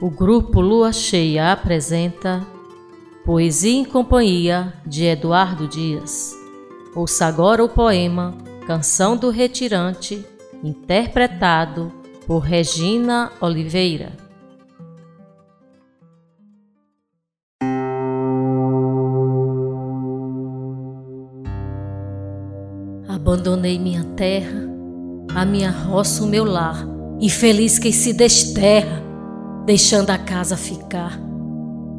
O grupo Lua Cheia apresenta Poesia em Companhia de Eduardo Dias. Ouça agora o poema Canção do Retirante, interpretado por Regina Oliveira. Abandonei minha terra, a minha roça, o meu lar, infeliz quem se desterra deixando a casa ficar,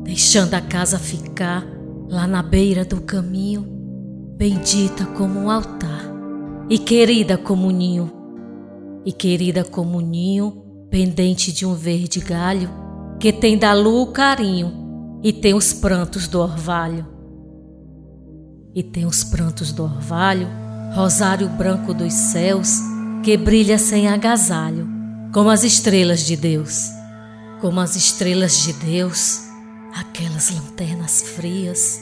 deixando a casa ficar lá na beira do caminho, bendita como um altar e querida como um ninho, e querida como um ninho pendente de um verde galho que tem da lua o carinho e tem os prantos do orvalho. E tem os prantos do orvalho, rosário branco dos céus que brilha sem agasalho, como as estrelas de Deus como as estrelas de Deus, aquelas lanternas frias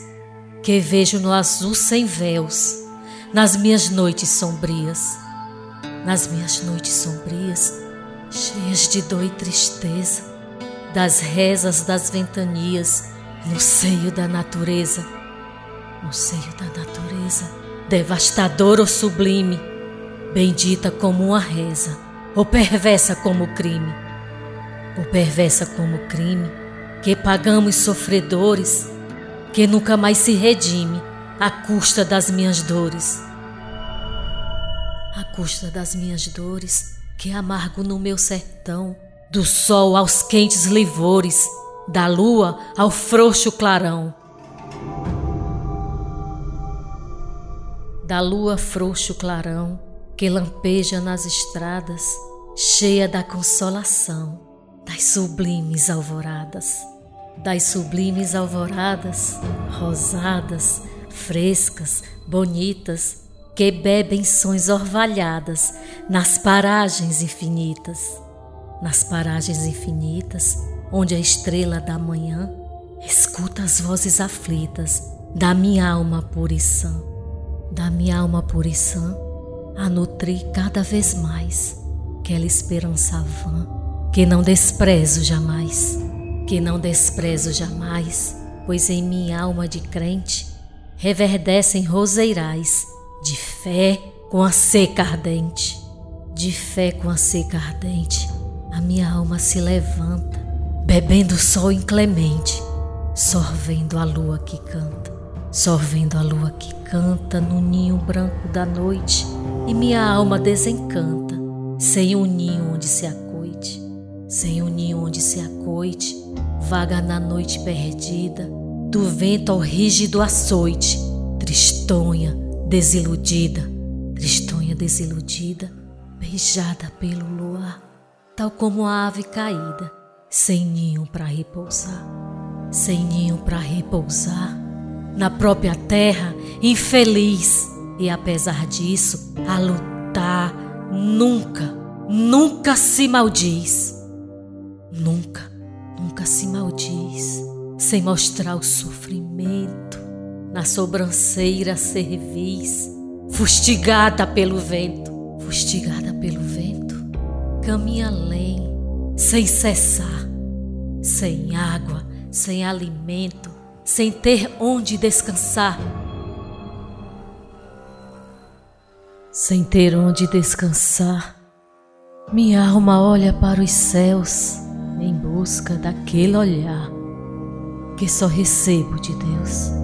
que vejo no azul sem véus, nas minhas noites sombrias, nas minhas noites sombrias, cheias de dor e tristeza, das rezas das ventanias, no seio da natureza, no seio da natureza, devastador ou sublime, bendita como uma reza, ou perversa como crime ou perversa como crime, que pagamos sofredores, que nunca mais se redime à custa das minhas dores. À custa das minhas dores, que amargo no meu sertão, do sol aos quentes livores, da lua ao frouxo clarão. Da lua frouxo clarão, que lampeja nas estradas, cheia da consolação das sublimes alvoradas, das sublimes alvoradas, rosadas, frescas, bonitas, que bebem sons orvalhadas nas paragens infinitas, nas paragens infinitas, onde a estrela da manhã escuta as vozes aflitas da minha alma puriçã, da minha alma puriçã, a nutrir cada vez mais aquela esperança vã que não desprezo jamais, que não desprezo jamais, pois em minha alma de crente reverdecem roseirais de fé com a seca ardente, de fé com a seca ardente, a minha alma se levanta, bebendo o sol inclemente, sorvendo a lua que canta, sorvendo a lua que canta no ninho branco da noite, e minha alma desencanta, sem um ninho onde se acontece sem um ninho onde se acoite, vaga na noite perdida, do vento ao rígido açoite, tristonha, desiludida, tristonha desiludida, beijada pelo luar, tal como a ave caída, sem ninho para repousar, sem ninho para repousar, na própria terra, infeliz, e apesar disso, a lutar nunca, nunca se maldiz Nunca, nunca se maldiz sem mostrar o sofrimento na sobranceira cerviz, fustigada pelo vento, fustigada pelo vento, caminha além, sem cessar, sem água, sem alimento, sem ter onde descansar. Sem ter onde descansar, minha alma olha para os céus em busca daquele olhar que só recebo de Deus.